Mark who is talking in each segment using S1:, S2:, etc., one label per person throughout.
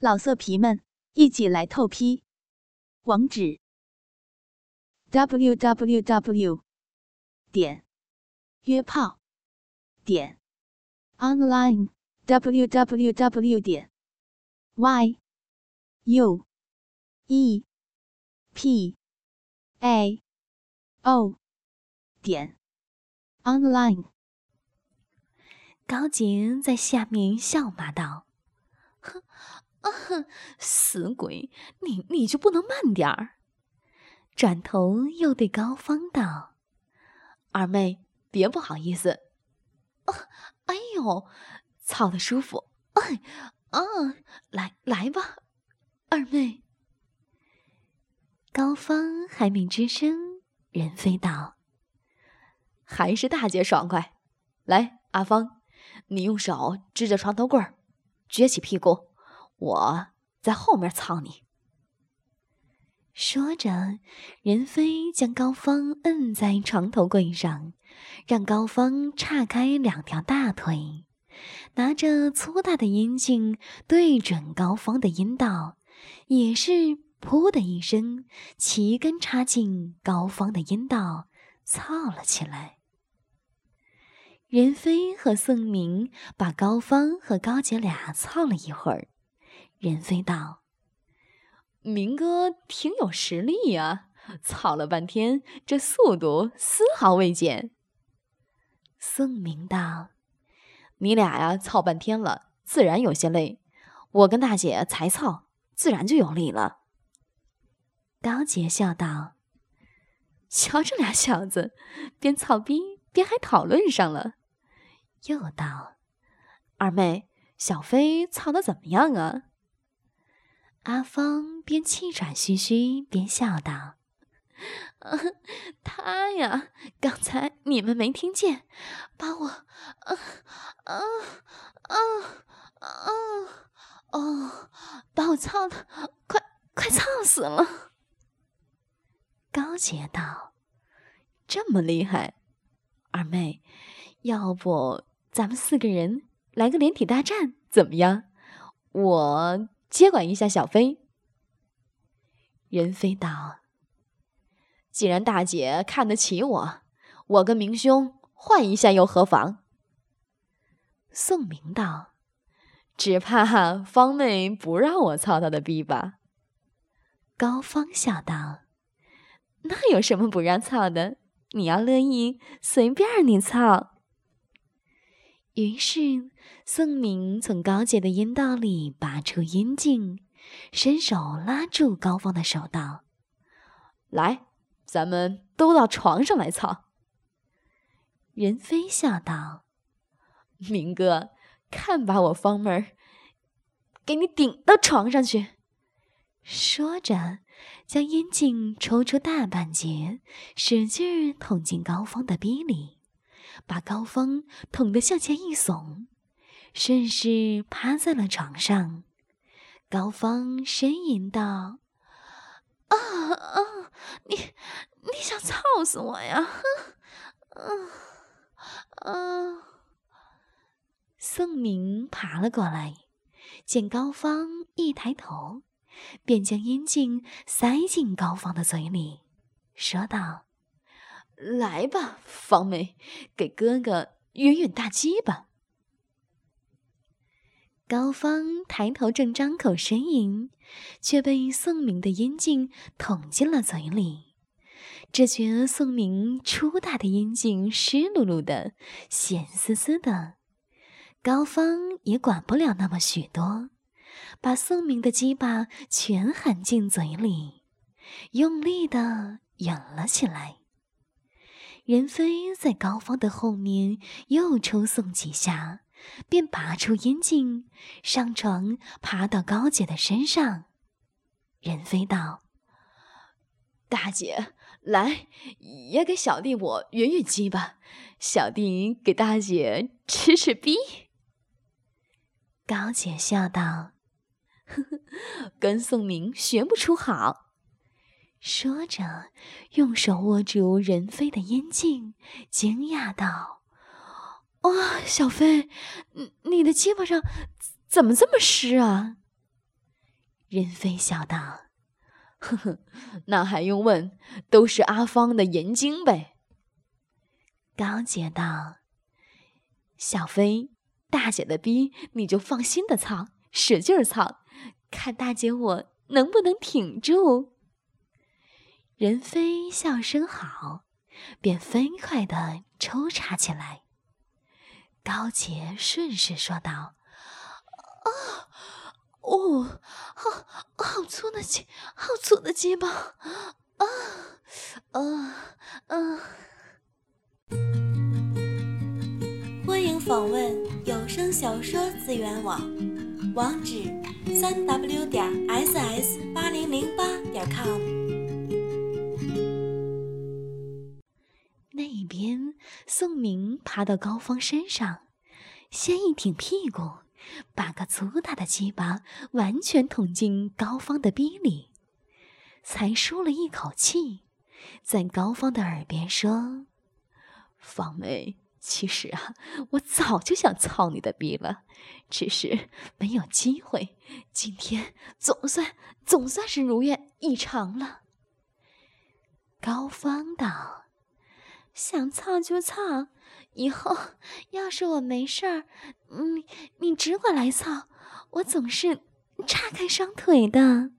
S1: 老色皮们，一起来透批！网址：w w w 点约炮点 online w w w 点 y u e p a o 点 online。
S2: 高洁在下面笑骂道：“哼。”啊哼，死鬼，你你就不能慢点儿？转头又对高芳道：“二妹，别不好意思。”啊，哎呦，操的舒服！哎，啊，来来吧，二妹。高芳还没吱声，任飞道：“还是大姐爽快。来，阿芳，你用手支着床头柜儿，撅起屁股。”我在后面操你。说着，任飞将高芳摁在床头柜上，让高芳岔开两条大腿，拿着粗大的阴茎对准高芳的阴道，也是“噗”的一声，齐根插进高芳的阴道，操了起来。任飞和宋明把高芳和高姐俩操了一会儿。任飞道：“明哥挺有实力呀，操了半天，这速度丝毫未减。”宋明道：“你俩呀，操半天了，自然有些累。我跟大姐才操，自然就有力了。”高洁笑道：“瞧这俩小子，边操逼边还讨论上了。”又道：“二妹，小飞操的怎么样啊？”阿芳边气喘吁吁边笑道：“他呀，刚才你们没听见，把我……啊啊啊啊哦，把我操的快快操死了。”高洁道：“这么厉害，二妹，要不咱们四个人来个连体大战，怎么样？我……”接管一下小飞。任飞道：“既然大姐看得起我，我跟明兄换一下又何妨？”宋明道：“只怕方妹不让我操她的逼吧？”高芳笑道：“那有什么不让操的？你要乐意，随便你操。”于是，宋明从高洁的阴道里拔出阴茎，伸手拉住高芳的手道：“来，咱们都到床上来操。”任飞笑道：“明哥，看把我方妹儿给你顶到床上去！”说着，将阴茎抽出大半截，使劲捅进高芳的逼里。把高峰捅得向前一耸，顺势趴在了床上。高峰呻吟道：“啊啊，你你想操死我呀？”啊啊！宋明爬了过来，见高芳一抬头，便将阴茎塞进高芳的嘴里，说道。来吧，方妹，给哥哥圆圆大鸡吧。高芳抬头正张口呻吟，却被宋明的阴茎捅进了嘴里。只觉宋明粗大的阴茎湿漉漉的、咸丝丝的。高芳也管不了那么许多，把宋明的鸡巴全含进嘴里，用力的咬了起来。任飞在高芳的后面又抽送几下，便拔出烟茎，上床爬到高姐的身上。任飞道：“大姐，来，也给小弟我圆圆鸡吧，小弟给大姐吃吃逼。”高姐笑道：“呵呵，跟宋明学不出好。”说着，用手握住任飞的阴茎，惊讶道：“哇，小飞，你的鸡巴上怎么这么湿啊？”任飞笑道：“呵呵，那还用问？都是阿芳的眼睛呗。”高洁道：“小飞，大姐的逼你就放心的操，使劲儿操，看大姐我能不能挺住。”人飞笑声好，便飞快的抽插起来。高洁顺势说道：“啊，哦，好好粗的鸡，好粗的鸡巴，啊，啊，啊！”
S3: 欢迎访问有声小说资源网，网址：三 w 点 ss 八零零八点 com。
S2: 宋明爬到高芳身上，先一挺屁股，把个粗大的鸡巴完全捅进高芳的逼里，才舒了一口气，在高芳的耳边说：“芳妹，其实啊，我早就想操你的逼了，只是没有机会。今天总算总算是如愿以偿了。”高芳道。想操就操，以后要是我没事儿，你你只管来操，我总是叉开双腿的。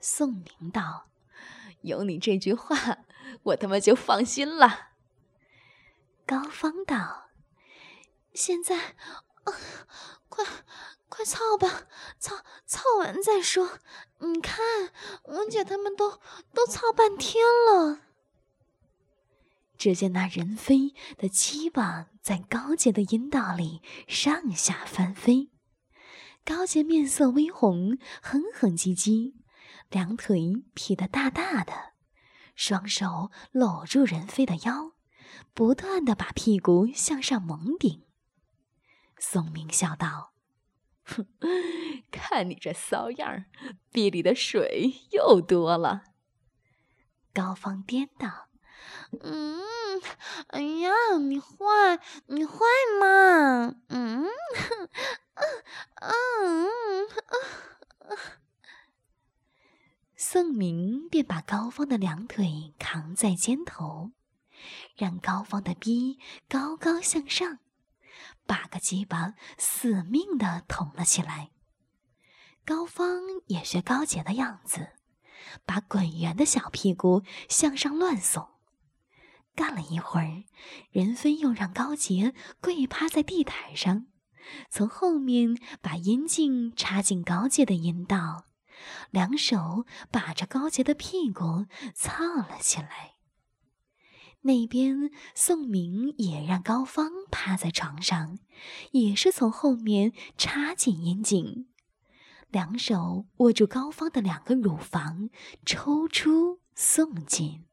S2: 宋明道：“有你这句话，我他妈就放心了。”高芳道：“现在，啊快快操吧，操操完再说。你看，文姐他们都都操半天了。”只见那人飞的翅膀在高洁的阴道里上下翻飞，高洁面色微红，哼哼唧唧，两腿劈得大大的，双手搂住人飞的腰，不断的把屁股向上猛顶。宋明笑道：“哼，看你这骚样儿，壁里的水又多了。”高芳颠倒。嗯，哎呀，你坏，你坏嘛？嗯，嗯，嗯，嗯宋明便把高芳的两腿扛在肩头，让高芳的逼高高向上，把个鸡巴死命的捅了起来。高芳也学高洁的样子，把滚圆的小屁股向上乱耸。干了一会儿，任飞又让高杰跪趴在地毯上，从后面把阴茎插进高洁的阴道，两手把着高洁的屁股操了起来。那边宋明也让高芳趴在床上，也是从后面插进阴茎，两手握住高芳的两个乳房，抽出送进。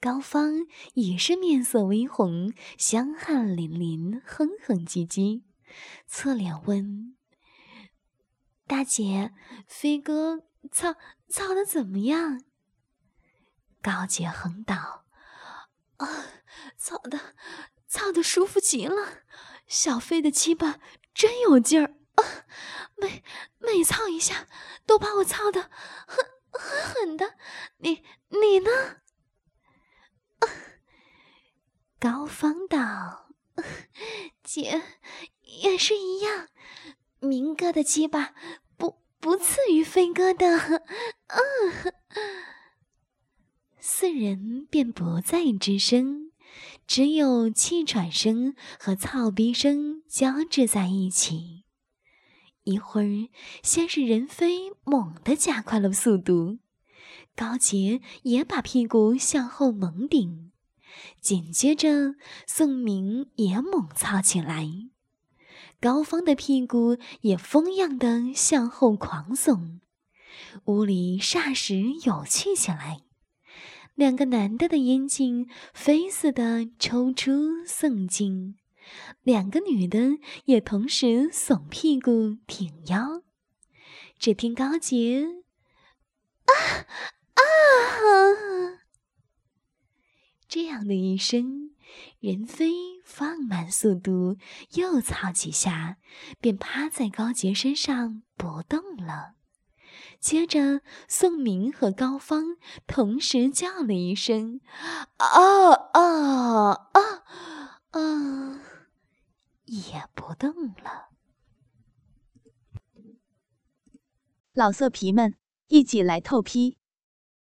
S2: 高芳也是面色微红，香汗淋淋，哼哼唧唧，侧脸问：“大姐，飞哥操操的怎么样？”高洁哼道：“啊，操的，操的舒服极了，小飞的鸡巴真有劲儿啊！每每操一下，都把我操的狠狠狠的。你你呢？” 高芳道：“姐也是一样，明哥的鸡巴不不次于飞哥的。”嗯，四人便不再吱声，只有气喘声和操逼声交织在一起。一会儿，先是任飞猛地加快了速度。高洁也把屁股向后猛顶，紧接着宋明也猛操起来，高芳的屁股也疯样的向后狂耸，屋里霎时有趣起来。两个男的的阴茎飞似的抽出送进，两个女的也同时耸屁股挺腰。只听高洁啊！啊！这样的一声，任飞放慢速度，又操几下，便趴在高杰身上不动了。接着，宋明和高芳同时叫了一声：“啊啊啊啊！”也不动了。
S1: 老色皮们，一起来透批！